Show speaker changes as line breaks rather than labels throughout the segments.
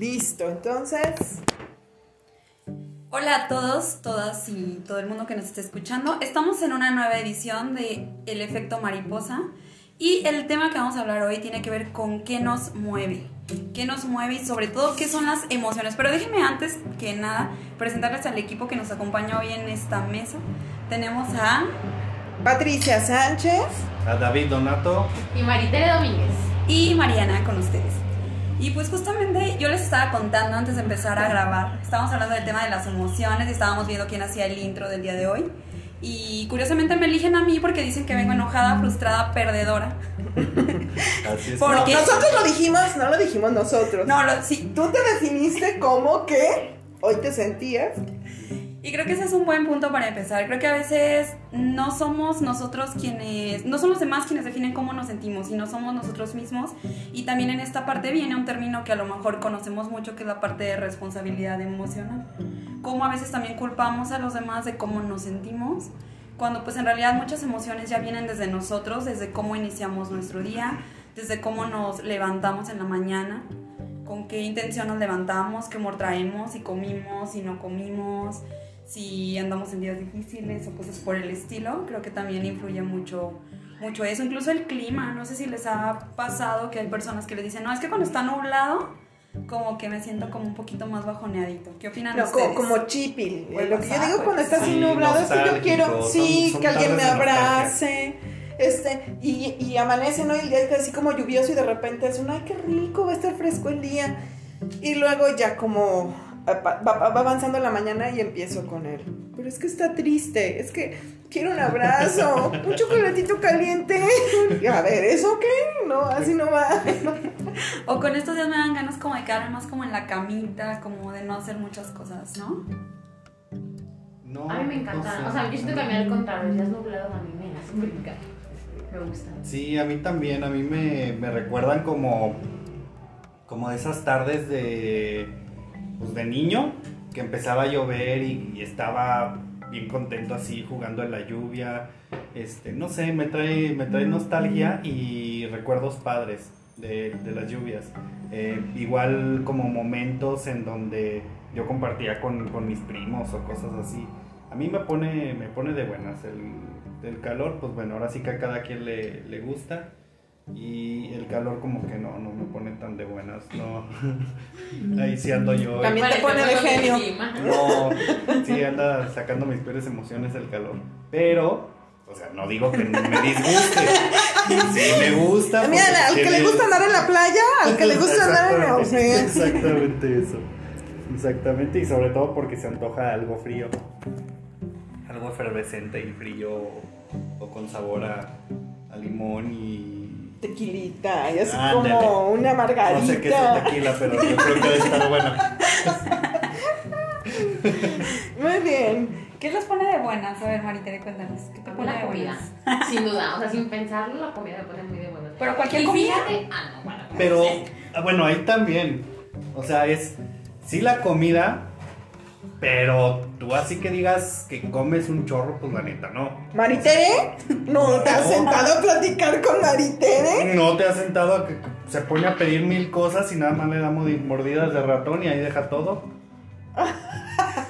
Listo, entonces.
Hola a todos, todas y todo el mundo que nos esté escuchando. Estamos en una nueva edición de El efecto mariposa y el tema que vamos a hablar hoy tiene que ver con qué nos mueve. Qué nos mueve y sobre todo qué son las emociones. Pero déjenme antes que nada presentarles al equipo que nos acompaña hoy en esta mesa. Tenemos a
Patricia Sánchez.
A David Donato.
Y Maritere Domínguez.
y Mariana con ustedes. Y pues justamente yo les estaba contando antes de empezar a grabar, estábamos hablando del tema de las emociones y estábamos viendo quién hacía el intro del día de hoy. Y curiosamente me eligen a mí porque dicen que vengo enojada, frustrada, perdedora.
Así es.
Nosotros lo dijimos, no lo dijimos nosotros.
No, lo, sí.
Tú te definiste como que hoy te sentías.
Y creo que ese es un buen punto para empezar. Creo que a veces no somos nosotros quienes, no son los demás quienes definen cómo nos sentimos, sino somos nosotros mismos. Y también en esta parte viene un término que a lo mejor conocemos mucho, que es la parte de responsabilidad emocional. Cómo a veces también culpamos a los demás de cómo nos sentimos, cuando pues en realidad muchas emociones ya vienen desde nosotros, desde cómo iniciamos nuestro día, desde cómo nos levantamos en la mañana, con qué intención nos levantamos, qué humor traemos, si comimos, si no comimos, si andamos en días difíciles o cosas por el estilo. Creo que también influye mucho, mucho eso. Incluso el clima, no sé si les ha pasado que hay personas que les dicen, no, es que cuando está nublado, como que me siento como un poquito más bajoneadito. ¿Qué opinan
No,
ustedes?
como, como chipil. Lo que yo digo cuando está así
Sí,
nublado es que yo quiero, sí,
son- son
que alguien me abrace. Este, y, y amanece, ¿no? Y el día está así como lluvioso y de repente es un, ay, qué rico, va a estar fresco el día. Y luego ya como va, va- va avanzando la mañana y empiezo con él. Pero es que está triste, es que quiero un abrazo, un chocolatito caliente. Y a ver, ¿eso qué? No, así no va.
O con estos días me dan ganas como de quedarme más como en la camita, como de no hacer muchas cosas, ¿no?
No,
A mí me encanta.
no sé.
O sea, yo siento que a mí al contrario, si es nublado, a mí me hace brincar. Me gusta.
Sí, a mí también. A mí me, me recuerdan como. Como de esas tardes de. Pues de niño, que empezaba a llover y, y estaba bien contento así jugando en la lluvia. Este, no sé, me trae, me trae nostalgia y recuerdos padres de, de las lluvias. Eh, igual como momentos en donde yo compartía con, con mis primos o cosas así. A mí me pone, me pone de buenas el, el calor, pues bueno, ahora sí que a cada quien le, le gusta. Y el calor como que no, no me pone tan de buenas, no. Ahí sí ando yo.
También te pone de genio.
No, sí anda sacando mis peores emociones el calor. Pero, o sea, no digo que me disguste. Sí me gusta.
Mira, al que le gusta andar en la playa, al que le gusta andar en el
Exactamente,
océano.
Exactamente eso. Exactamente, y sobre todo porque se antoja algo frío. Algo efervescente y frío o, o con sabor a, a limón y...
Tequilita, y así
Ándale.
como una margarita.
No sé qué es el tequila, pero yo creo que debe estar bueno.
Muy bien.
¿Qué los pone de buenas? A ver, Maritere, cuéntanos. ¿Qué te pone
La
de
comida.
buenas?
Sin duda. O sea, sin pensarlo, la comida me pone muy de buenas.
Pero cualquier comida.
fíjate- Ah, no, bueno.
Pero, ah, bueno, ahí también. O sea, es... Sí la comida, pero tú así que digas que comes un chorro, pues la neta, no.
¿Maritere? ¿No te has sentado a platicar con Maritere?
No te has sentado a que se pone a pedir mil cosas y nada más le damos mordidas de ratón y ahí deja todo.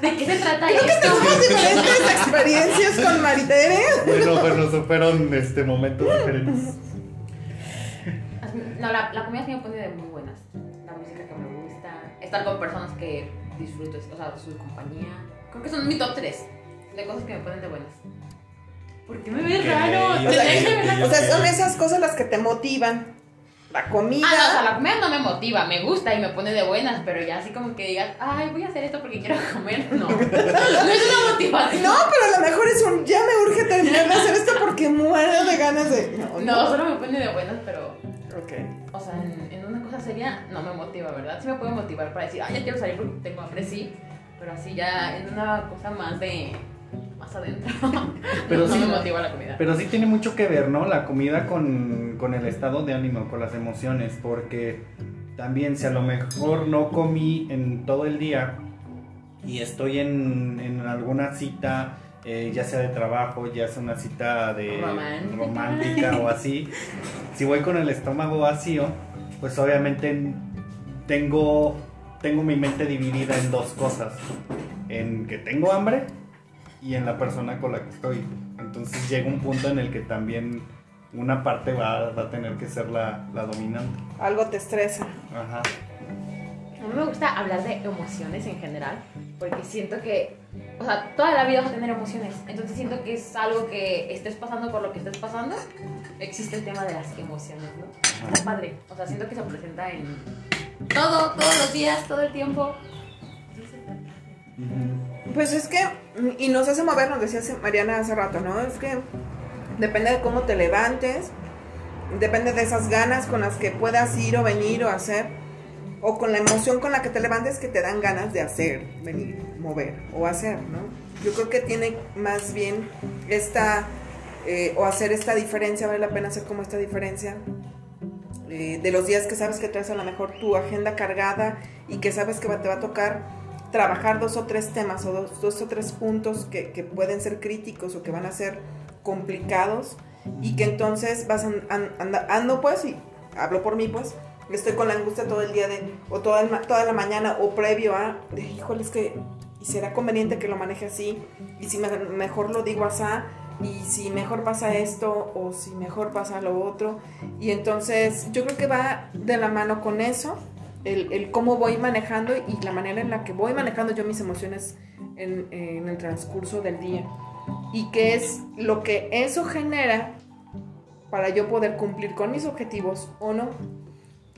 ¿De qué se trata
Creo que tenemos diferentes experiencias con Maritere.
Bueno, bueno, eso fueron este, momentos diferentes.
No, la, la comida sí me pone de muy buenas. La música que me gusta. Estar con personas que disfruto, o sea, su compañía. Creo que son mi top 3 de cosas que me ponen de buenas. ¿Por qué me ves raro? que.
O sea, son esas cosas las que te motivan. La comida.
Ah, no, o sea, la comida no me motiva, me gusta y me pone de buenas, pero ya así como que digas, ay, voy a hacer esto porque quiero comer, no. No es una motivación.
No, pero a lo mejor es un. Ya me urge terminar de hacer esto porque muero de ganas de. No,
No, solo me pone de buenas, pero, O sea, en, en una cosa seria no me motiva, ¿verdad? Sí me puede motivar para decir, ay, ya quiero salir porque tengo hambre, sí, pero así ya en una cosa más de. más adentro.
Pero
no,
sí-
no me motiva la comida.
Pero sí tiene mucho que ver, ¿no? La comida con, con el estado de ánimo, con las emociones, porque también si a lo mejor no comí en todo el día y estoy en, en alguna cita, eh, ya sea de trabajo, ya sea una cita de
Romántica.
romántica o así, si voy con el estómago vacío, pues obviamente tengo tengo mi mente dividida en dos cosas. En que tengo hambre y en la persona con la que estoy. Entonces llega un punto en el que también una parte va, va a tener que ser la, la dominante.
Algo te estresa.
Ajá.
A mí me gusta hablar de emociones en general, porque siento que, o sea, toda la vida vas a tener emociones. Entonces siento que es algo que estés pasando por lo que estés pasando, existe el tema de las emociones, ¿no? Está padre. O sea, siento que se presenta en todo, todos los días, todo el tiempo.
Pues es que, y nos hace mover, nos decía Mariana hace rato, ¿no? Es que depende de cómo te levantes, depende de esas ganas con las que puedas ir o venir o hacer, o con la emoción con la que te levantes que te dan ganas de hacer, venir, mover o hacer, ¿no? Yo creo que tiene más bien esta, eh, o hacer esta diferencia, vale la pena hacer como esta diferencia. eh, de los días que sabes que traes a lo mejor tu agenda cargada y que sabes que te va a tocar trabajar dos o tres temas o dos, dos o tres puntos que, pueden ser críticos o que van a ser complicados y que entonces vas an- an- anda- ando pues y hablo por mí pues estoy con la angustia todo el día de o toda, el toda la mañana o previo a de, híjole es que y será conveniente que lo maneje así y si me- mejor lo digo así y si mejor pasa esto o si mejor pasa lo otro y entonces yo creo que va de la mano con eso el, el cómo voy manejando y la manera en la que voy manejando yo mis emociones en, en el transcurso del día. Y qué es lo que eso genera para yo poder cumplir con mis objetivos o no.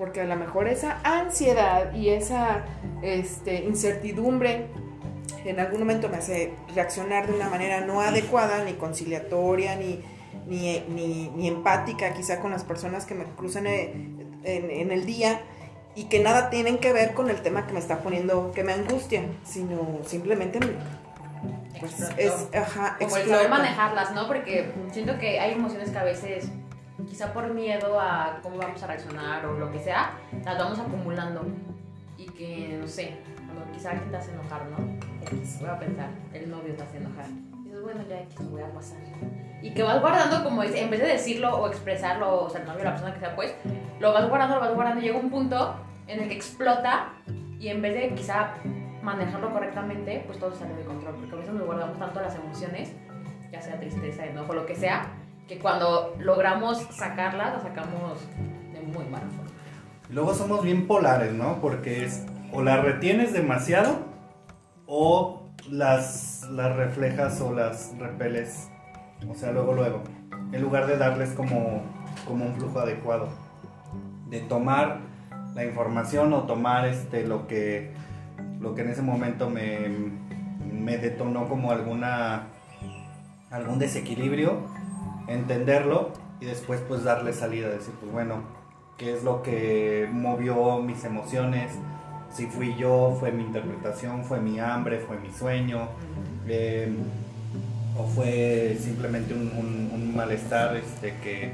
Porque a lo mejor esa ansiedad y esa este, incertidumbre en algún momento me hace reaccionar de una manera no adecuada, ni conciliatoria, ni, ni, ni, ni empática quizá con las personas que me cruzan en, en- en el día y que nada tienen que ver con el tema que me está poniendo, que me angustia, sino simplemente me- pues, es, ajá,
Como el saber manejarlas, ¿no? Porque siento que hay emociones que a veces, quizá por miedo a cómo vamos a reaccionar o lo que sea, las vamos acumulando. Y que, no sé, cuando quizá alguien te hace enojar, ¿no? X, voy a pensar, el novio te hace enojar. Y dices, bueno, ya X, voy a pasar. Y que vas guardando como, en vez de decirlo o expresarlo, o sea, el novio, la persona que sea, pues, lo vas guardando, lo vas guardando, y llega un punto en el que explota y en vez de quizá manejarlo correctamente, pues todo sale de control. Porque a veces nos guardamos tanto las emociones, ya sea tristeza, enojo, lo que sea, que cuando logramos sacarlas, las sacamos de muy mala forma.
Luego somos bien polares, ¿no? Porque es o las retienes demasiado o las, las reflejas o las repeles. O sea, luego, luego. En lugar de darles como, como un flujo adecuado. De tomar la información o tomar este, lo, que, lo que en ese momento me, me detonó como alguna, algún desequilibrio, entenderlo y después pues darle salida, decir, pues bueno, qué es lo que movió mis emociones, si fui yo, fue mi interpretación, fue mi hambre, fue mi sueño, eh, o fue simplemente un, un- malestar este, que,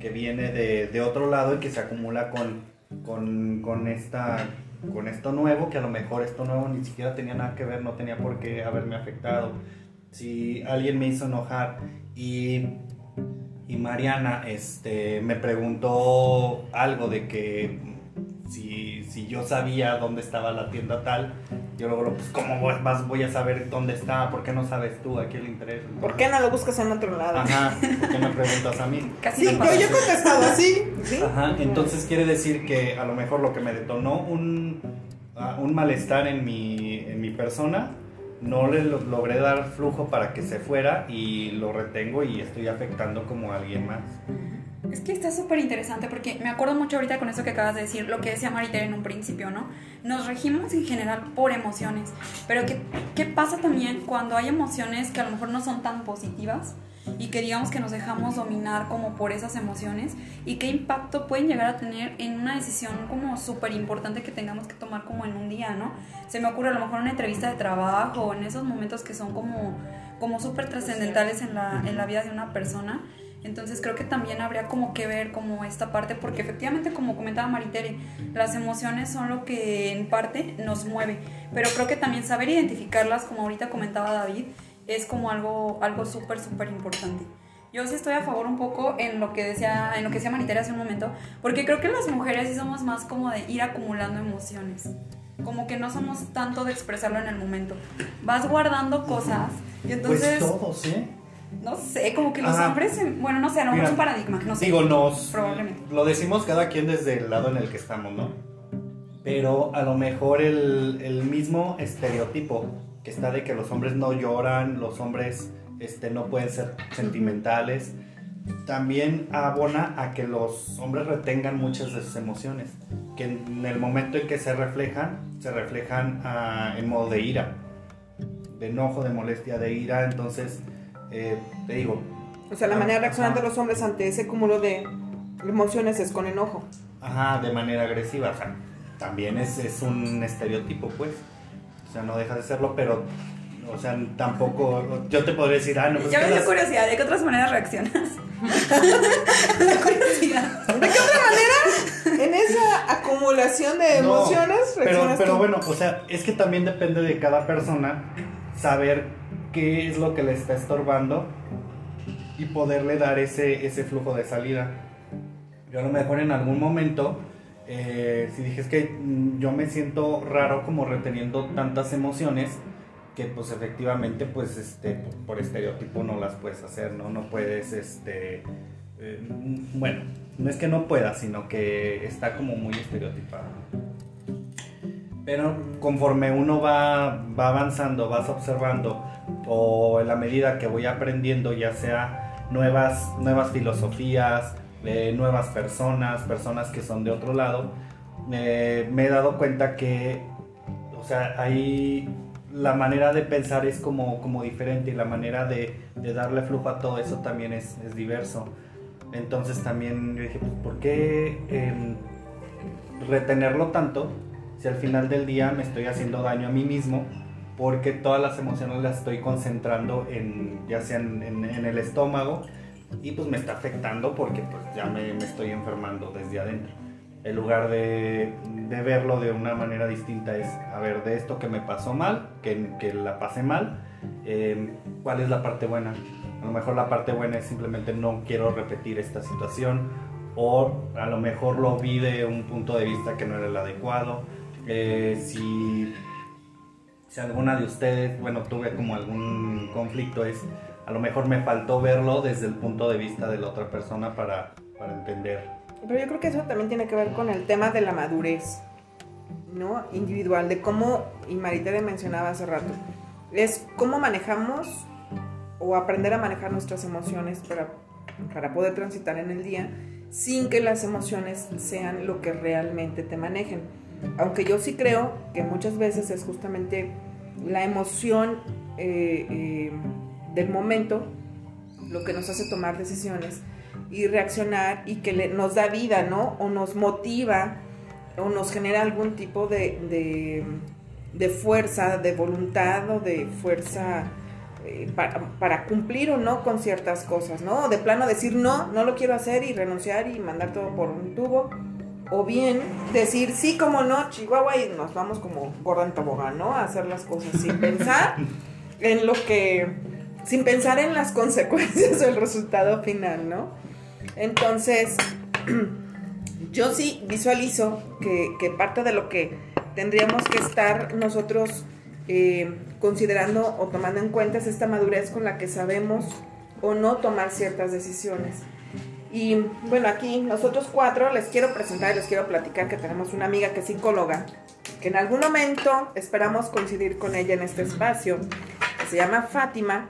que viene de, de otro lado y que se acumula con, con, con esta, con esto nuevo, que a lo mejor esto nuevo ni siquiera tenía nada que ver, no tenía por qué haberme afectado. Si alguien me hizo enojar y y Mariana este, me preguntó algo de que si, si yo sabía dónde estaba la tienda tal. Yo luego, pues, ¿cómo voy, vas, voy a saber dónde está? ¿Por qué no sabes tú? ¿A quién le interesa?
¿Por qué no lo buscas en otro lado?
Ajá, ¿por qué me preguntas a mí?
Casi
Sí,
no
yo he contestado así. ¿sí?
Ajá, entonces quiere decir que a lo mejor lo que me detonó un, ah, un malestar en mi, en mi persona, no le lo- logré dar flujo para que se fuera y lo retengo y estoy afectando como a alguien más.
Es que está súper interesante porque me acuerdo mucho ahorita con eso que acabas de decir, lo que decía Maritere en un principio, ¿no? Nos regimos en general por emociones, pero ¿qué, ¿qué pasa también cuando hay emociones que a lo mejor no son tan positivas y que digamos que nos dejamos dominar como por esas emociones y qué impacto pueden llegar a tener en una decisión como súper importante que tengamos que tomar como en un día, ¿no? Se me ocurre a lo mejor una entrevista de trabajo en esos momentos que son como, como súper trascendentales en la, en la vida de una persona. Entonces creo que también habría como que ver como esta parte, porque efectivamente como comentaba Maritere, las emociones son lo que en parte nos mueve, pero creo que también saber identificarlas, como ahorita comentaba David, es como algo, algo súper, súper importante. Yo sí estoy a favor un poco en lo que decía, en lo que decía Maritere hace un momento, porque creo que las mujeres sí somos más como de ir acumulando emociones. como que no somos tanto de expresarlo en el momento. Vas guardando cosas y entonces...
Pues todos, ¿eh?
No sé, como que los
Ajá.
hombres, bueno, no sé, a lo mejor es un paradigma, no sé.
Digo, nos.
Probablemente.
Lo decimos cada quien desde el lado en el que estamos, ¿no? Pero a lo mejor el, el mismo estereotipo está de que los hombres no lloran, los hombres este, no pueden ser sentimentales, también abona a que los hombres retengan muchas de sus emociones. Que en el momento en que se reflejan, se reflejan ah, en modo de ira, de enojo, de molestia, de ira. Entonces, eh, te digo,
O sea, la manera de reaccionar de los hombres ante ese cúmulo de emociones es con enojo.
Ajá, de manera agresiva. O sea, también es, es un estereotipo, pues. O sea, no deja de serlo, pero, o sea, tampoco. Yo te podría decir, ah, no, pues
Ya
que
me dio
las-
curiosidad, ¿de qué otras maneras reaccionas? Da curiosidad.
¿De qué otra manera? En esa acumulación de
No,
emociones,
pero,
reaccionas
pero
tú?
bueno, o sea, es que también depende de cada persona saber qué es lo que le está estorbando y poderle dar ese, ese flujo de salida. Yo a lo mejor en algún momento, eh, si dije que mm, yo me siento raro como reteniendo tantas emociones que pues efectivamente pues este por, estereotipo no las puedes hacer, ¿no? No puedes este eh, mm, bueno, no es que no puedas, sino que está como muy estereotipado. Pero conforme uno va, va avanzando, vas observando, o en la medida que voy aprendiendo, ya sea nuevas, nuevas filosofías, eh, nuevas personas, personas que son de otro lado, eh, me he dado cuenta que, o sea, ahí la manera de pensar es como, como diferente y la manera de, de darle flujo a todo eso también es, es diverso. Entonces también yo dije, pues, ¿por qué em, retenerlo tanto si al final del día me estoy haciendo daño a mí mismo? Porque todas las emociones las estoy concentrando en, ya sea en, en- en el estómago y pues me está afectando porque pues ya me, estoy enfermando desde adentro. En lugar de, de verlo de una manera distinta es, a ver, de esto que me pasó mal, que, que la pasé mal, eh, ¿cuál es la parte buena? A lo mejor la parte buena es simplemente no quiero repetir esta situación o a lo mejor lo vi de un punto de vista que no era el adecuado. Eh, si, si alguna de ustedes, bueno, tuve como algún conflicto, es a lo mejor me faltó verlo desde el punto de vista de la otra persona para, para entender.
Pero yo creo que eso también tiene que ver con el tema de la madurez, ¿no? Individual, de cómo, y Marita le mencionaba hace rato, es cómo manejamos o aprender a manejar nuestras emociones para, para poder transitar en el día sin que las emociones sean lo que realmente te manejen. Aunque yo sí creo que muchas veces es justamente la emoción eh, eh, del momento lo que nos hace tomar decisiones y reaccionar y que nos da vida, ¿no? O nos motiva o nos genera algún tipo de, de, fuerza, de voluntad o de fuerza eh, para, para cumplir o no con ciertas cosas, ¿no? De plano decir no, no lo quiero hacer y renunciar y mandar todo por un tubo. O bien decir sí, como no, Chihuahua, y nos vamos como gorda en tobogán, ¿no? A hacer las cosas sin pensar en lo que, sin pensar en las consecuencias o el resultado final, ¿no? Entonces, yo sí visualizo que, que parte de lo que tendríamos que estar nosotros eh, considerando o tomando en cuenta es esta madurez con la que sabemos o no tomar ciertas decisiones. Y bueno, aquí nosotros cuatro les quiero presentar y les quiero platicar que tenemos una amiga que es psicóloga, que en algún momento esperamos coincidir con ella en este espacio, que se llama Fátima,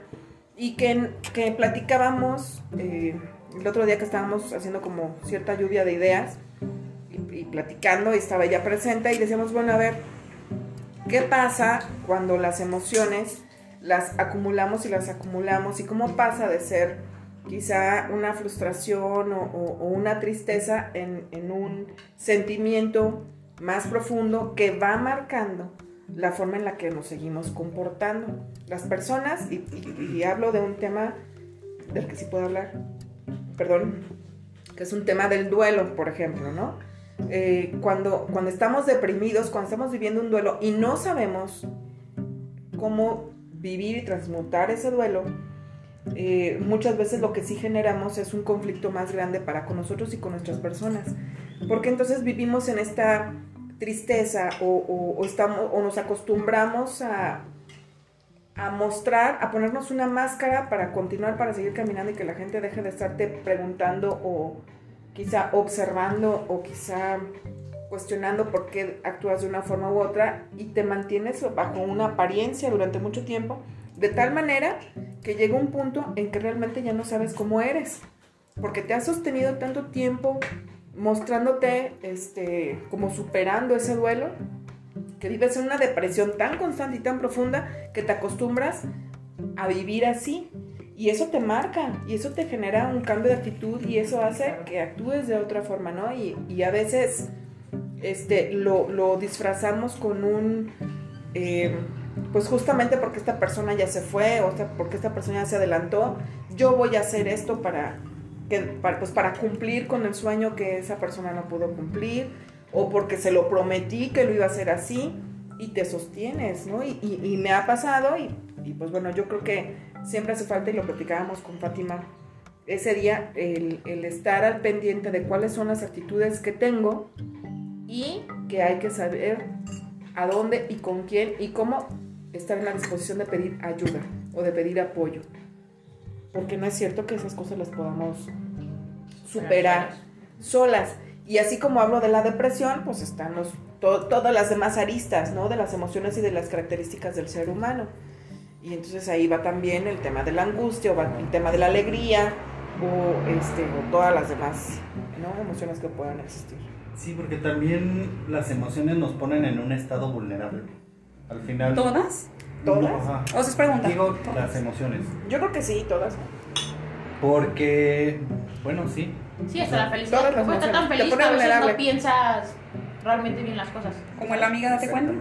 y que, que platicábamos eh, el otro día que estábamos haciendo como cierta lluvia de ideas y, platicando, y estaba ella presente, y decíamos, bueno, a ver, ¿qué pasa cuando las emociones las acumulamos y las acumulamos? ¿Y cómo pasa de ser quizá una frustración o una tristeza en, en un sentimiento más profundo que va marcando la forma en la que nos seguimos comportando. Las personas, y, y- hablo de un tema del que sí puedo hablar, perdón, que es un tema del duelo, por ejemplo, ¿no? Eh, cuando, cuando estamos deprimidos, cuando estamos viviendo un duelo y no sabemos cómo vivir y transmutar ese duelo, eh, muchas veces lo que sí generamos es un conflicto más grande para con nosotros y con nuestras personas. Porque entonces vivimos en esta tristeza o, estamos, o nos acostumbramos a, a mostrar, a ponernos una máscara para continuar, para seguir caminando y que la gente deje de estarte preguntando o quizá observando o quizá cuestionando por qué actúas de una forma u otra y te mantienes bajo una apariencia durante mucho tiempo, de tal manera que llega un punto en que realmente ya no sabes cómo eres, porque te has sostenido tanto tiempo mostrándote este, como superando ese duelo, que vives en una depresión tan constante y tan profunda que te acostumbras a vivir así. Y eso te marca, y eso te genera un cambio de actitud, y eso hace que actúes de otra forma, ¿no? Y, y a veces este, lo, lo disfrazamos con un, eh, pues justamente porque esta persona ya se fue, o sea, porque esta persona ya se adelantó, yo voy a hacer esto para, para, pues para cumplir con el sueño que esa persona no pudo cumplir, o porque se lo prometí que lo iba a hacer así, y te sostienes, ¿no? Y, y- y me ha pasado, y, y pues bueno, yo creo que siempre hace falta, y lo platicábamos con Fátima, ese día, el, el estar al pendiente de cuáles son las actitudes que tengo y que hay que saber a dónde y con quién y cómo estar en la disposición de pedir ayuda o de pedir apoyo. Porque no es cierto que esas cosas las podamos superar solas. Y así como hablo de la depresión, pues están los, to- todas las demás aristas, ¿no? De las emociones y de las características del ser humano. Y entonces ahí va también el tema de la angustia, o va el tema de la alegría, o, este, o todas las demás ¿no? emociones que puedan existir.
Sí, porque también las emociones nos ponen en un estado vulnerable. Al final.
¿Todas?
¿Todas?
No.
O sea, es pregunta.
Digo
¿Todas?
las emociones.
Yo creo que sí, todas.
Porque, bueno, sí.
Sí, hasta la felicidad.
Todas las
Puedes estar tan
emociones.
Feliz que a veces no piensas realmente bien las cosas.
Como el amiga, date cuenta.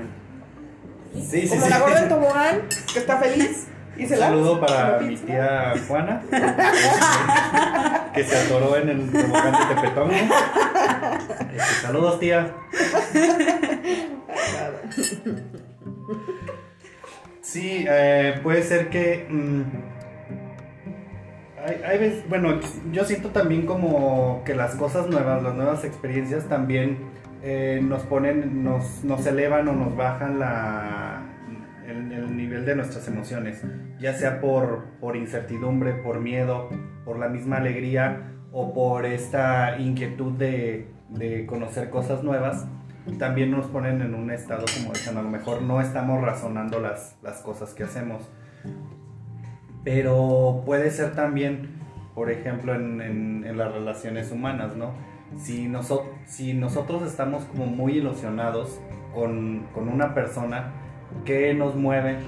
Sí, sí,
Como
sí.
la gorda en tobogán, que está feliz y
Un
se la
saludo para mi tía Juana, que se atoró en el tobogán de Tepetongo. Este, saludos, tía. Sí, eh, puede ser que. mm, hay, veces, bueno, yo siento también como que las cosas nuevas, las nuevas experiencias también eh, nos ponen, nos, nos elevan o nos bajan la, el, el nivel de nuestras emociones, ya sea por, por incertidumbre, por miedo, por la misma alegría o por esta inquietud de, de conocer cosas nuevas también nos ponen en un estado como dicen, a lo mejor no estamos razonando las, las cosas que hacemos. Pero puede ser también, por ejemplo, en, en- en las relaciones humanas, ¿no? Si, noso- si nosotros estamos como muy ilusionados con, con una persona que nos mueve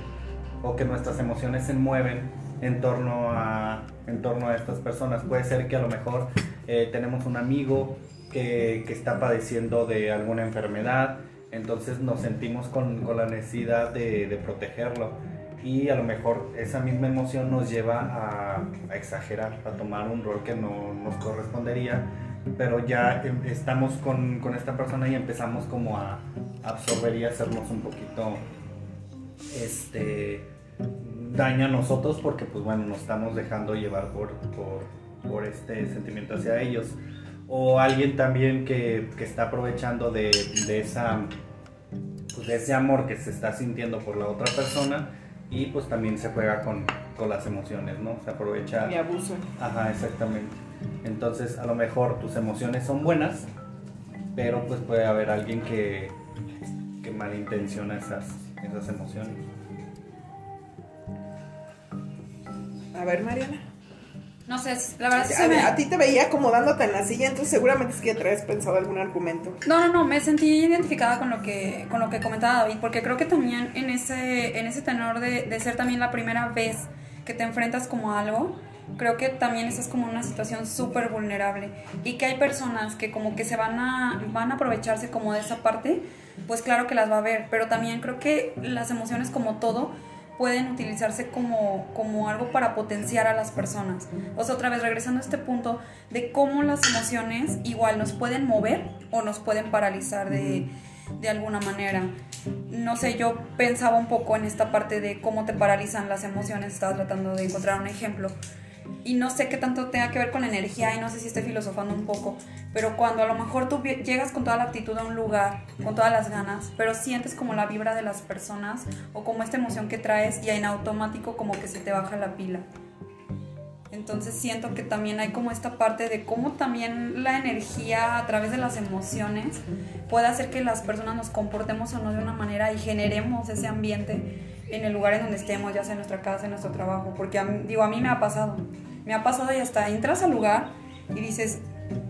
o que nuestras emociones se mueven en torno a, en torno a estas personas, puede ser que a lo mejor eh, tenemos un amigo que, está padeciendo de alguna enfermedad, entonces nos sentimos con, con la necesidad de, de protegerlo. Y a lo mejor esa misma emoción nos lleva a, a exagerar, a tomar un rol que no nos correspondería, pero ya em- estamos con, con esta persona y empezamos como a absorber y hacernos un poquito este daño a nosotros porque pues bueno nos estamos dejando llevar por, por, por este sentimiento hacia ellos o alguien también que, que está aprovechando de, de esa pues, de ese amor que se está sintiendo por la otra persona y pues también se juega con, con las emociones, ¿no? Se aprovecha
Y abuso.
Ajá, exactamente. Entonces, a lo mejor tus emociones son buenas, pero pues puede haber alguien que, que malintenciona esas, esas emociones.
A ver, Mariana.
No sé, la verdad sí
A,
se me...
a ti te veía acomodándote en la silla, entonces seguramente es que ya traes pensado algún argumento.
No, no, no, me sentí identificada con lo que, con lo que comentaba David, porque creo que también en ese, en ese tenor de, de ser también la primera vez que te enfrentas como a algo, creo que también estás como en una situación súper vulnerable y que hay personas que como que se van a, van a aprovecharse como de esa parte, pues claro que las va a ver, pero también creo que las emociones como todo pueden utilizarse como, como algo para potenciar a las personas. O sea, otra vez regresando a este punto de cómo las emociones igual nos pueden mover o nos pueden paralizar de, de alguna manera. No sé, yo pensaba un poco en esta parte de cómo te paralizan las emociones, estaba tratando de encontrar un ejemplo. Y no sé qué tanto tenga que ver con la energía y no sé si estoy filosofando un poco, pero cuando a lo mejor tú llegas con toda la actitud a un lugar, con todas las ganas, pero sientes como la vibra de las personas o como esta emoción que traes y en automático como que se te baja la pila. Entonces siento que también hay como esta parte de cómo también la energía a través de las emociones puede hacer que las personas nos comportemos o no de una manera y generemos ese ambiente en el lugar en donde estemos, ya sea en nuestra casa, en nuestro trabajo. Porque a mí- digo, a mí me ha pasado. Me ha pasado y hasta entras al lugar y dices,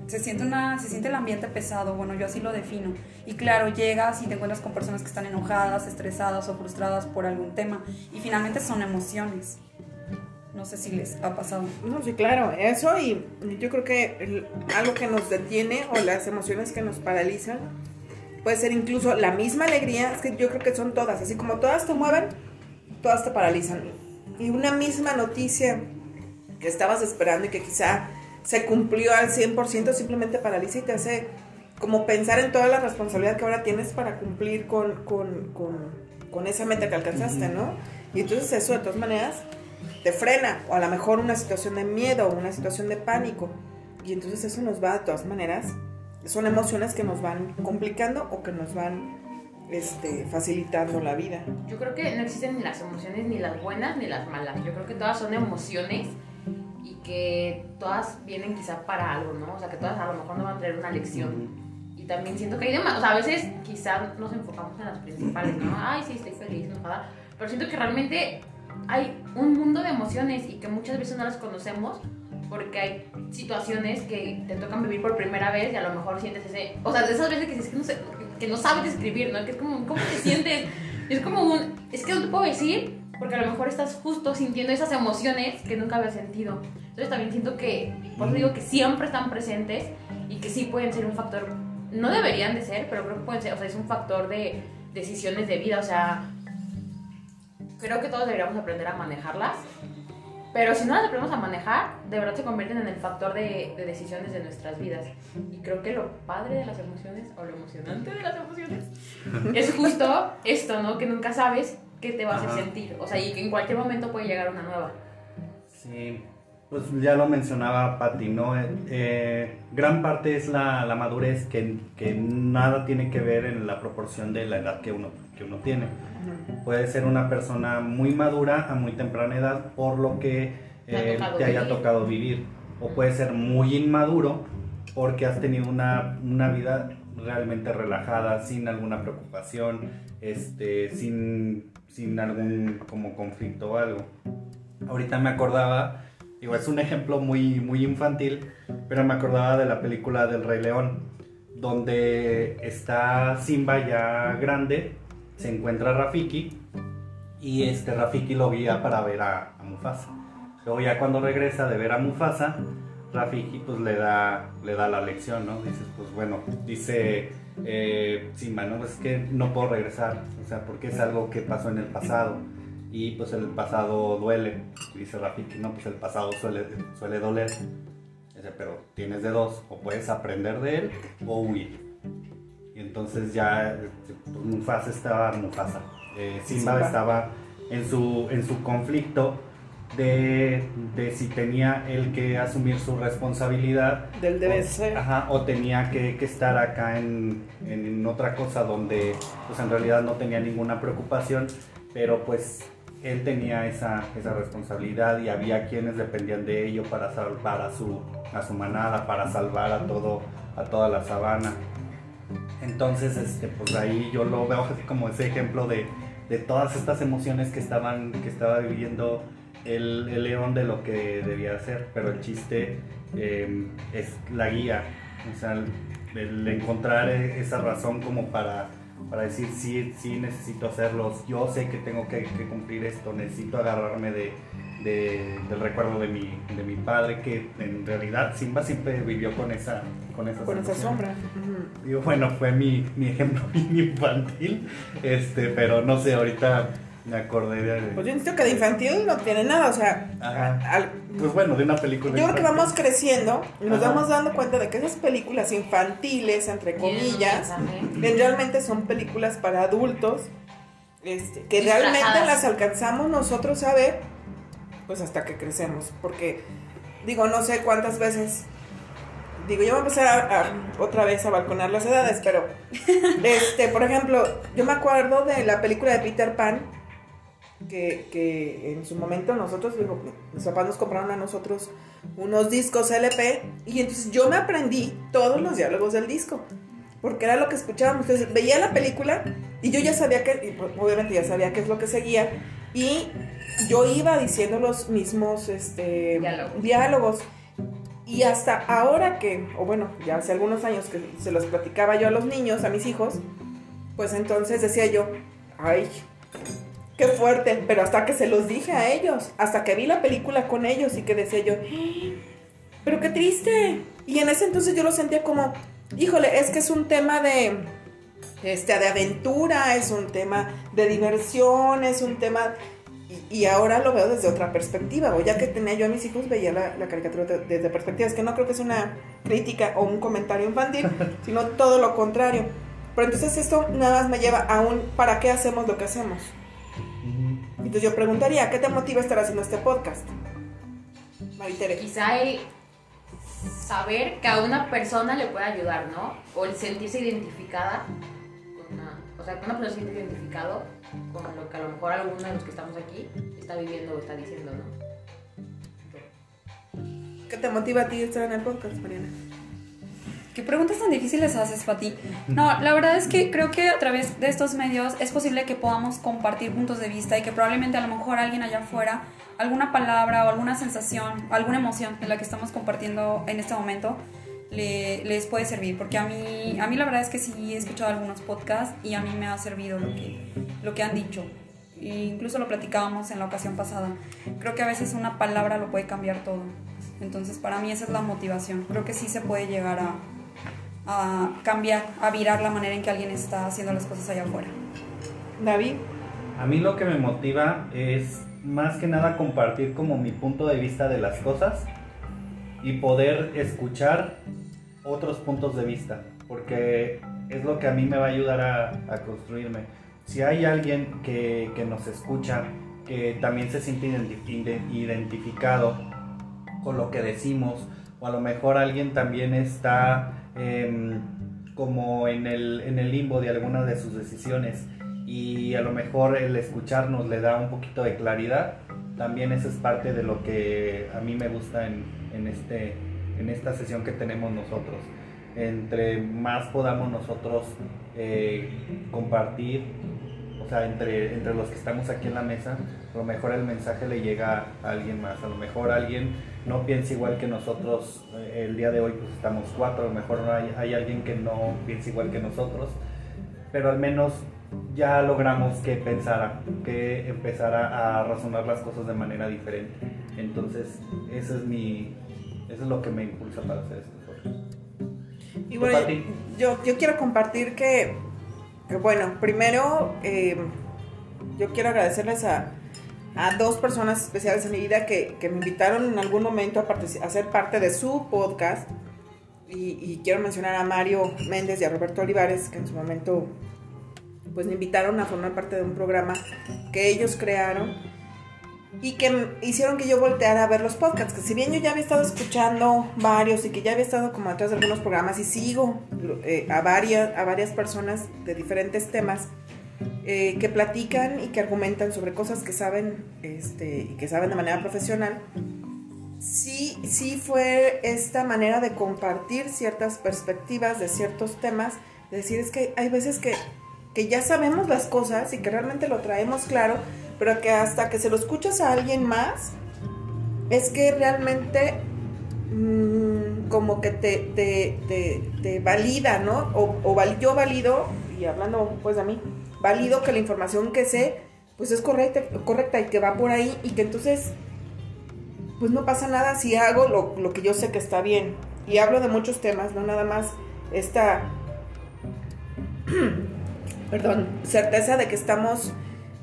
se siente, una, se siente el ambiente pesado, bueno, yo así lo defino. Y claro, llegas y te encuentras con personas que están enojadas, estresadas o frustradas por algún tema. Y finalmente son emociones. No sé si les ha pasado.
No, sí, claro, eso y yo creo que el- algo que nos detiene o las emociones que nos paralizan puede ser incluso la misma alegría, es que yo creo que son todas, así como todas te mueven, todas te paralizan. Y una misma noticia que estabas esperando y que quizá se cumplió al 100% simplemente paraliza y te hace como pensar en toda la responsabilidad que ahora tienes para cumplir con, con, con, con esa meta que alcanzaste, ¿no? Y entonces eso de todas maneras te frena, o a lo mejor una situación de miedo una situación de pánico. Y entonces eso nos va de todas maneras, son emociones que nos van complicando o que nos van este, facilitando la vida.
Yo creo que no existen ni las emociones ni las buenas ni las malas. Yo creo que todas son emociones y que todas vienen quizá para algo, ¿no? O sea, que todas a lo mejor nos van a traer una lección. Y también siento que hay demás, o sea, a veces quizá nos enfocamos en las principales, ¿no? Ay, sí, estoy feliz, enojada. Pero siento que realmente hay un mundo de emociones y que muchas veces no las conocemos porque hay situaciones que te tocan vivir por primera vez y a lo mejor sientes ese... O sea, de esas veces que dices que no, sé, que no sabes describir, ¿no? Que es como, ¿cómo te sientes? Es como un... Es que no te puedo decir porque a lo mejor estás justo sintiendo esas emociones que nunca habías sentido. Entonces también siento que, por eso digo que siempre están presentes y que sí pueden ser un factor, no deberían de ser, pero creo que pueden ser, o sea, es un factor de decisiones de vida, o sea, creo que todos deberíamos aprender a manejarlas. Pero si no las aprendemos a manejar, de verdad se convierten en el factor de, de decisiones de nuestras vidas. Y creo que lo padre de las emociones, o lo emocionante de las emociones, es justo esto, ¿no? Que nunca sabes qué te va a sentir. O sea, y que en cualquier momento puede llegar una nueva.
Sí, pues ya lo mencionaba Patti, ¿no? Eh, eh, gran parte es la, la madurez que, que nada tiene que ver en la proporción de la edad que uno, que uno tiene. Puede ser una persona muy madura a muy temprana edad por lo que
Te ha
eh, te haya
vivir.
tocado vivir. O puede ser muy inmaduro porque has tenido una, una vida realmente relajada, sin alguna preocupación, este, sin, sin algún como conflicto o algo. Ahorita me acordaba, digo, es un ejemplo muy, muy infantil, pero me acordaba de la película del Rey León, donde está Simba ya grande, se encuentra Rafiki y este Rafiki lo guía para ver a, Mufasa. Luego ya cuando regresa de ver a Mufasa, Rafiki pues le da, le da la lección, ¿no? Dices, pues bueno, dice eh, Simba, ¿no? Es que no puedo regresar, o sea, porque es algo que pasó en el pasado y pues el pasado duele. Dice Rafiki, no, pues el pasado suele, suele doler. Dice, pero tienes de dos, o puedes aprender de él o huir. Y entonces ya pues, Mufasa estaba, Mufasa, eh, Simba,
Simba.
estaba en su, en su conflicto de, de si tenía él que asumir su responsabilidad
Del debe
o,
ser.
ajá, o tenía que, que estar acá en, en otra cosa donde pues en realidad no tenía ninguna preocupación, pero pues él tenía esa, esa responsabilidad y había quienes dependían de ello para salvar a su, a su manada, para salvar a, todo, a toda la sabana. Entonces, este, pues ahí yo lo veo así como ese ejemplo de, de todas estas emociones que estaban que estaba viviendo el, león de lo que debía hacer, pero el chiste eh, es la guía, o sea, el, encontrar e- esa razón como para, para decir sí, sí necesito hacerlos, yo sé que tengo que cumplir esto, necesito agarrarme de, de- del recuerdo de mi, de mi padre, que en realidad Simba siempre vivió con esa, con esa,
Con esa sombra. Ujú.
Digo, bueno, fue mi, mi ejemplo bien infantil, este, pero no sé, ahorita me acordé de...
Pues yo insisto que de infantil no tiene nada, o sea,
Ajá.
al-
Pues bueno, de una película.
yo creo que vamos creciendo y nos
Ajá.
vamos dando cuenta de que esas películas infantiles, entre comillas, que realmente son películas para adultos, este, que realmente las alcanzamos nosotros a ver, pues hasta que crecemos, porque digo, no sé cuántas veces. Digo, yo voy a empezar a, a- otra vez a balconar las edades, pero, este, por ejemplo, yo me acuerdo de la película de Peter Pan, que, que en su momento nosotros, digo, mis papás nos compraron a nosotros unos discos LP, y entonces yo me aprendí todos los diálogos del disco, porque era lo que escuchábamos. Entonces veía la película y yo ya sabía que, y, obviamente ya sabía qué es lo que seguía, y yo iba diciendo los mismos este,
Diálogos.
diálogos. Y hasta ahora que, o bueno, ya hace algunos años que se los platicaba yo a los niños, a mis hijos, pues entonces decía yo, ay, qué fuerte, pero hasta que se los dije a ellos, hasta que vi la película con ellos y que decía yo, "Ah, pero qué triste. Y en ese entonces yo lo sentía como, híjole, es que es un tema de, este, de aventura, es un tema de diversión, es un tema... Y, y ahora lo veo desde otra perspectiva, o ya que tenía yo a mis hijos, veía la, la caricatura de- desde perspectivas, que no creo que es una crítica o un comentario infantil, sino todo lo contrario. Pero entonces esto nada más me lleva a un, ¿para qué hacemos lo que hacemos? Entonces yo preguntaría, ¿qué te motiva a estar haciendo este podcast? Maritere.
Quizá el saber que a una persona le puede ayudar, ¿no? O el sentirse identificada o sea, que persona se siente identificado con lo que a lo mejor alguno de los que estamos aquí está viviendo o está diciendo, ¿no?
¿Qué te motiva a ti estar en el podcast, Mariana?
¿Qué preguntas tan difíciles haces, Pati? No, la verdad es que creo que a través de estos medios es posible que podamos compartir puntos de vista y que probablemente a lo mejor alguien allá afuera, alguna palabra o alguna sensación, alguna emoción en la que estamos compartiendo en este momento, le- les puede servir. Porque a mí, a mí la verdad es que sí he escuchado algunos podcasts y a mí me ha servido lo que, lo que han dicho. E incluso lo platicábamos en la ocasión pasada. Creo que a veces una palabra lo puede cambiar todo. Entonces para mí esa es la motivación. Creo que sí se puede llegar a, a cambiar, a virar la manera en que alguien está haciendo las cosas allá afuera.
David.
A mí lo que me motiva es más que nada compartir como mi punto de vista de las cosas y poder escuchar otros puntos de vista, porque es lo que a mí me va a ayudar a, construirme. Si hay alguien que, que nos escucha, que también se siente identi- ide- identificado con lo que decimos, o a lo mejor alguien también está em, como en el, en el limbo de alguna de sus decisiones y a lo mejor el escucharnos le da un poquito de claridad, también eso es parte de lo que a mí me gusta en, en este, en esta sesión que tenemos nosotros. Entre más podamos nosotros eh, compartir, o sea, entre, entre los que estamos aquí en la mesa, a lo mejor el mensaje le llega a alguien más, a lo mejor alguien no piensa igual que nosotros, eh, el día de hoy pues estamos cuatro, a lo mejor hay, hay alguien que no piensa igual que nosotros, pero al menos ya logramos que pensara, que empezara a razonar las cosas de manera diferente. Entonces, eso es mi, eso es lo que me impulsa para hacer esto.
Y bueno, yo, yo quiero compartir que, que, bueno, primero eh, yo quiero agradecerles a, a dos personas especiales en mi vida que, que me invitaron en algún momento a, a ser parte de su podcast. Y, y quiero mencionar a Mario Méndez y a Roberto Olivares, que en su momento pues me invitaron a formar parte de un programa que ellos crearon y que hicieron que yo volteara a ver los podcasts, que si bien yo ya había estado escuchando varios y que ya había estado como atrás de algunos programas y sigo eh, a, varias, a varias personas de diferentes temas eh, que platican y que argumentan sobre cosas que saben este, y que saben de manera profesional, sí, sí fue esta manera de compartir ciertas perspectivas de ciertos temas, de decir es que hay veces que, que ya sabemos las cosas y que realmente lo traemos claro, pero que hasta que se lo escuchas a alguien más, es que realmente mm, como que te, te, te- te valida, ¿no? O, o yo valido, y hablando pues de mí, valido que la información que sé, pues es correcta, correcta y que va por ahí y que entonces, pues no pasa nada si hago lo, lo que yo sé que está bien. Y hablo de muchos temas, no nada más esta, perdón, certeza de que estamos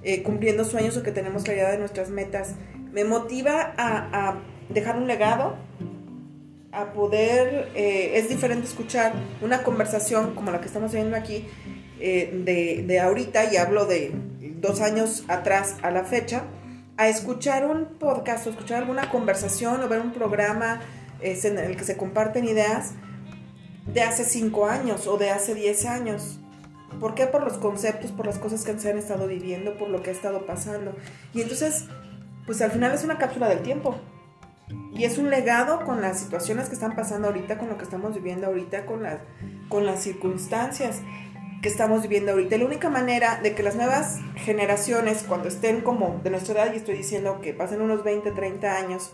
eh, cumpliendo sueños o que tenemos claridad de nuestras metas. Me motiva a, dejar un legado, a poder, eh, es diferente escuchar una conversación como la que estamos teniendo aquí eh, de, de ahorita, y hablo de dos años atrás a la fecha, a escuchar un podcast o escuchar alguna conversación o ver un programa este, en el que se comparten ideas de hace 5 años o de hace 10 años. ¿Por qué? Por los conceptos, por las cosas que se han estado viviendo, por lo que ha estado pasando. Y entonces, pues al final es una cápsula del tiempo. Y es un legado con las situaciones que están pasando ahorita, con lo que estamos viviendo ahorita, con las, con las circunstancias que estamos viviendo ahorita. La única manera de que las nuevas generaciones, cuando estén como de nuestra edad, y estoy diciendo que pasen unos 20, 30 años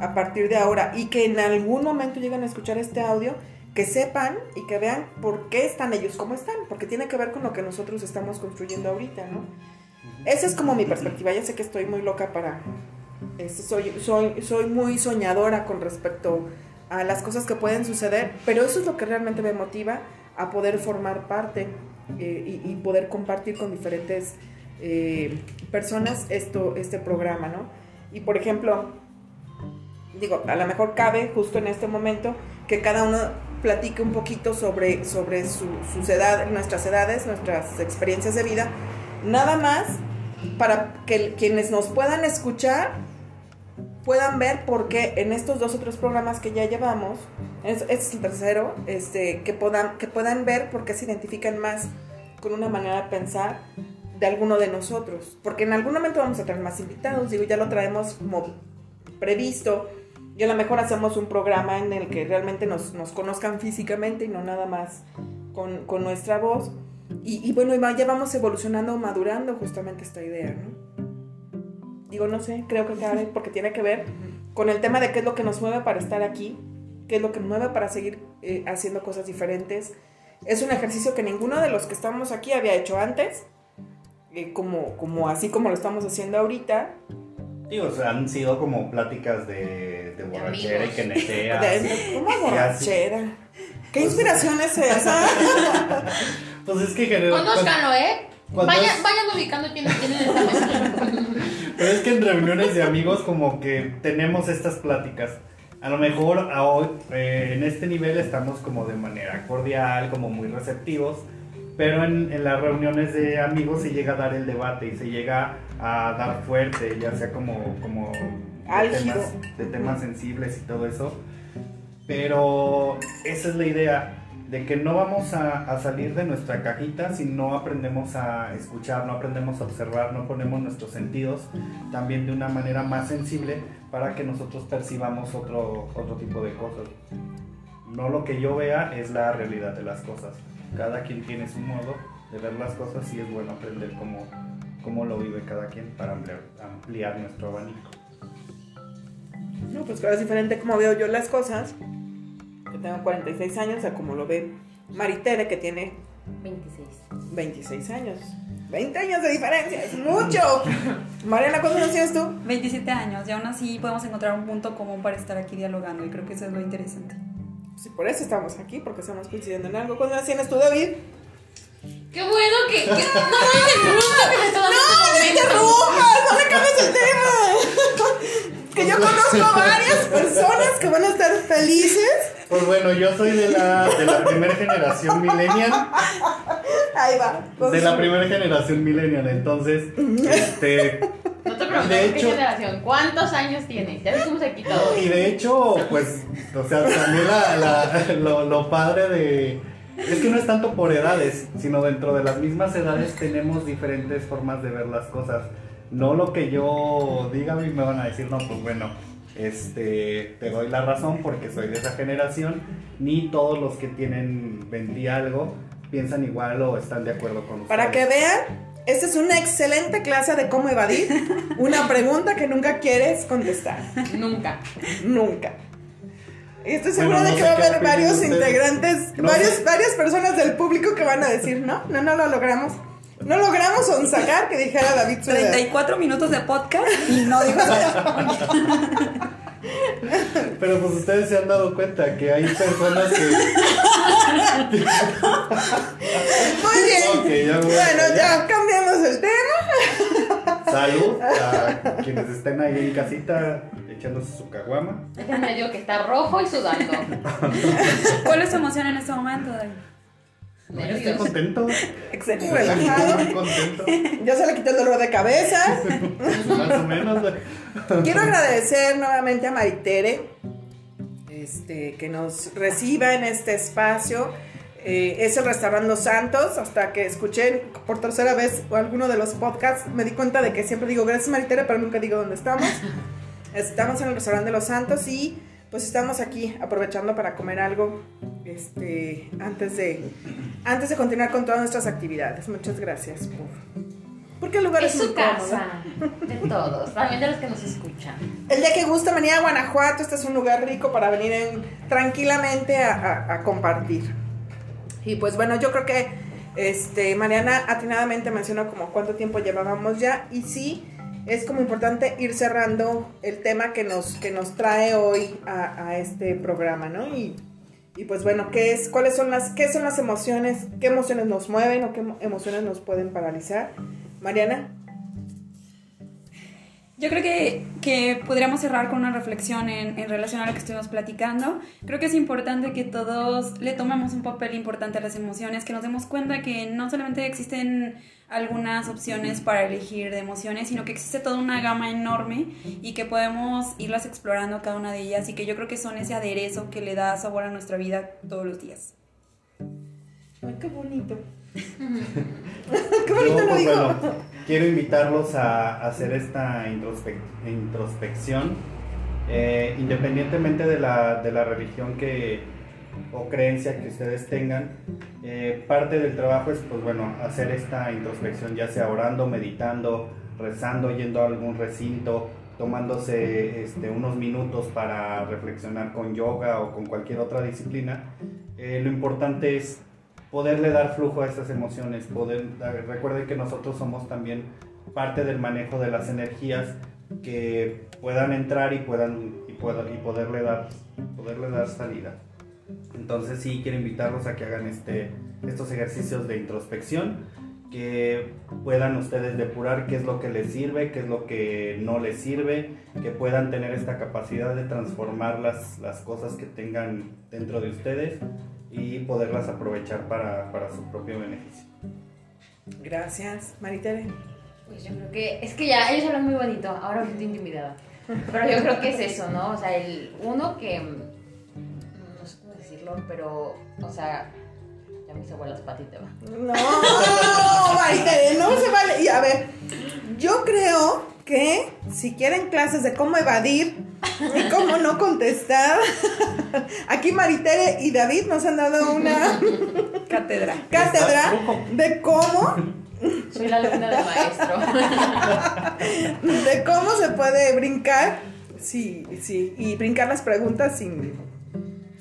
a partir de ahora, y que en algún momento lleguen a escuchar este audio, que sepan y que vean por qué están ellos como están, porque tiene que ver con lo que nosotros estamos construyendo ahorita, ¿no? Esa es como mi perspectiva, ya sé que estoy muy loca para... Este, soy, soy, soy muy soñadora con respecto a las cosas que pueden suceder, pero eso es lo que realmente me motiva a poder formar parte eh, y, y, poder compartir con diferentes eh, personas esto, este programa, ¿no? Y por ejemplo, digo, a lo mejor cabe justo en este momento que cada uno platique un poquito sobre, sobre su, sus nuestras edades, nuestras experiencias de vida, nada más para que quienes nos puedan escuchar puedan ver por qué en estos dos o tres programas que ya llevamos, este es el tercero, este, que, puedan, que puedan ver por qué se identifican más con una manera de pensar de alguno de nosotros. Porque en algún momento vamos a traer más invitados, digo, ya lo traemos como previsto, y a lo mejor hacemos un programa en el que realmente nos, nos conozcan físicamente y no nada más con, con nuestra voz. Y, y, bueno, ya vamos evolucionando, madurando justamente esta idea, ¿no? Digo, no sé, creo que cabe porque tiene que ver con el tema de qué es lo que nos mueve para estar aquí, qué es lo que nos mueve para seguir eh, haciendo cosas diferentes. Es un ejercicio que ninguno de los que estamos aquí había hecho antes, eh, como, como así como lo estamos haciendo ahorita.
Digo, o sea, han sido como pláticas de, de borrachera y que netea.
¿Cómo borrachera? ¿Qué inspiración es esa?
pues es que general,
Conózcanlo, ¿eh? Vayan, vayan ubicando quiénes tienen esta.
Pero es que en reuniones de amigos como que tenemos estas pláticas. A lo mejor a hoy, eh, en este nivel estamos como de manera cordial, como muy receptivos, pero en, en, las reuniones de amigos se llega a dar el debate y se llega a dar fuerte, ya sea como, como de, temas, de temas sensibles y todo eso. Pero esa es la idea, de que no vamos a, a, salir de nuestra cajita si no aprendemos a escuchar, no aprendemos a observar, no ponemos nuestros sentidos también de una manera más sensible para que nosotros percibamos otro, otro tipo de cosas. No lo que yo vea es la realidad de las cosas. Cada quien tiene su modo de ver las cosas y es bueno aprender cómo, cómo lo vive cada quien para ampliar, ampliar nuestro abanico.
No, pues claro, es diferente como veo yo las cosas que tengo 46 años, a como lo ve Maritere, que tiene
26.
26 años. 20 años de diferencia, es mucho. Mariana, ¿cuántos años tienes tú?
27 años, y aún así podemos encontrar un punto común para estar aquí dialogando, y creo que eso es lo interesante.
Sí, por eso estamos aquí, porque estamos coincidiendo en algo. ¿Cuántos años tienes tú, David?
Qué bueno que. que no me
interrumpas, no me interrumpas, no me cambies el tema. Que yo conozco a varias personas que van a estar felices.
Pues bueno, yo soy de la, de la primera generación millennial.
Ahí va.
De la primera generación millennial, entonces, este...
No te pregunto qué generación, ¿cuántos años tienes? Ya ves cómo se quita todo.
Y de hecho, pues, o sea, también la, la, lo, lo padre de... Es que no es tanto por edades, sino dentro de las mismas edades tenemos diferentes formas de ver las cosas. No lo que yo diga a mí me van a decir, no, pues bueno, este, te doy la razón porque soy de esa generación, ni todos los que tienen 20 algo piensan igual o están de acuerdo con ustedes.
Para que vean, esta es una excelente clase de cómo evadir una pregunta que nunca quieres contestar.
Nunca.
Nunca. Y estoy segura bueno, no de que va a haber varios ustedes. integrantes, no varios, varias personas del público que van a decir, no, no, no lo logramos. No logramos sacar que dijera David
34 minutos de podcast y no dijo
Pero pues ustedes se han dado cuenta que hay personas que.
Muy bien.
Okay, ya
bueno, ya cambiamos el tema.
Salud a quienes estén ahí en casita echándose su caguama.
Déjenme digo que está rojo y sudando.
¿Cuál es tu emoción en este momento, David?
No, yo estoy contento.
Excelente, relajado.
contento.
Ya se le quitó el dolor de cabeza.
Más o menos.
Quiero agradecer nuevamente a Maritere este, que nos reciba en este espacio. Eh, es el restaurante Los Santos. Hasta que escuché por tercera vez alguno de los podcasts, me di cuenta de que siempre digo gracias Maritere, pero nunca digo dónde estamos. Estamos en el restaurante Los Santos y pues estamos aquí aprovechando para comer algo este, antes, de, antes de continuar con todas nuestras actividades. Muchas gracias por... Porque el lugar es,
Es
muy
su
cómodo.
casa. De todos. También de los que nos escuchan.
El día que gusta venir a Guanajuato, este es un lugar rico para venir en- tranquilamente a, a- a compartir. Y pues bueno, yo creo que este, Mariana atinadamente mencionó como cuánto tiempo llevábamos ya y sí, es como importante ir cerrando el tema que nos, que nos trae hoy a, este programa, ¿no? Y, y pues bueno, ¿qué es, cuáles son las, qué son las emociones, qué emociones nos mueven o qué emo- emociones nos pueden paralizar? Mariana.
Yo creo que, que podríamos cerrar con una reflexión en, en relación a lo que estuvimos platicando. Creo que es importante que todos le tomemos un papel importante a las emociones, que nos demos cuenta que no solamente existen algunas opciones para elegir de emociones, sino que existe toda una gama enorme y que podemos irlas explorando cada una de ellas y que yo creo que son ese aderezo que le da sabor a nuestra vida todos los días.
Ay, qué bonito. Qué bonito
Yo,
lo
pues,
digo.
bueno, quiero invitarlos a hacer esta introspec- introspección, eh, independientemente de la, de la religión que, o creencia que ustedes tengan. eh, parte del trabajo es, pues bueno, hacer esta introspección, ya sea orando, meditando, rezando, yendo a algún recinto, tomándose este, unos minutos para reflexionar con yoga o con cualquier otra disciplina. Eh, lo importante es poderle dar flujo a estas emociones, poder, recuerden que nosotros somos también parte del manejo de las energías que puedan entrar y puedan y, pueda- y poderle dar poderle dar salida. Entonces sí quiero invitarlos a que hagan este, estos ejercicios de introspección, que puedan ustedes depurar qué es lo que les sirve, qué es lo que no les sirve, que puedan tener esta capacidad de transformar las, las cosas que tengan dentro de ustedes y poderlas aprovechar para, para su propio beneficio.
Gracias, Maritere.
Pues yo creo que es que ya ellos hablan muy bonito, ahora me siento intimidada. Pero yo creo que es eso, ¿no? O sea, el uno que mm, no sé cómo decirlo, pero o sea, ya mis abuelas patita va.
No, Maritere, no se vale. Y a ver, yo creo que si quieren clases de cómo evadir y cómo no contestar, aquí Maritere y David nos han dado una
Cátedra.
cátedra de cómo,
Soy la alumna del maestro.
de cómo se puede brincar, sí, sí, y brincar las preguntas sin,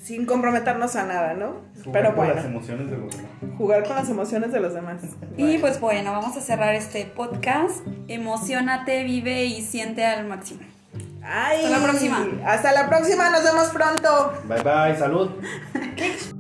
sin comprometernos a nada, ¿no?
Jugar
Pero
con las emociones de los demás.
jugar con las emociones de los demás.
Y pues bueno, vamos a cerrar este podcast. Emocionate, vive y siente al máximo.
Ay,
Hasta la próxima.
Hasta la próxima, nos vemos pronto.
Bye bye, salud.
¡Qué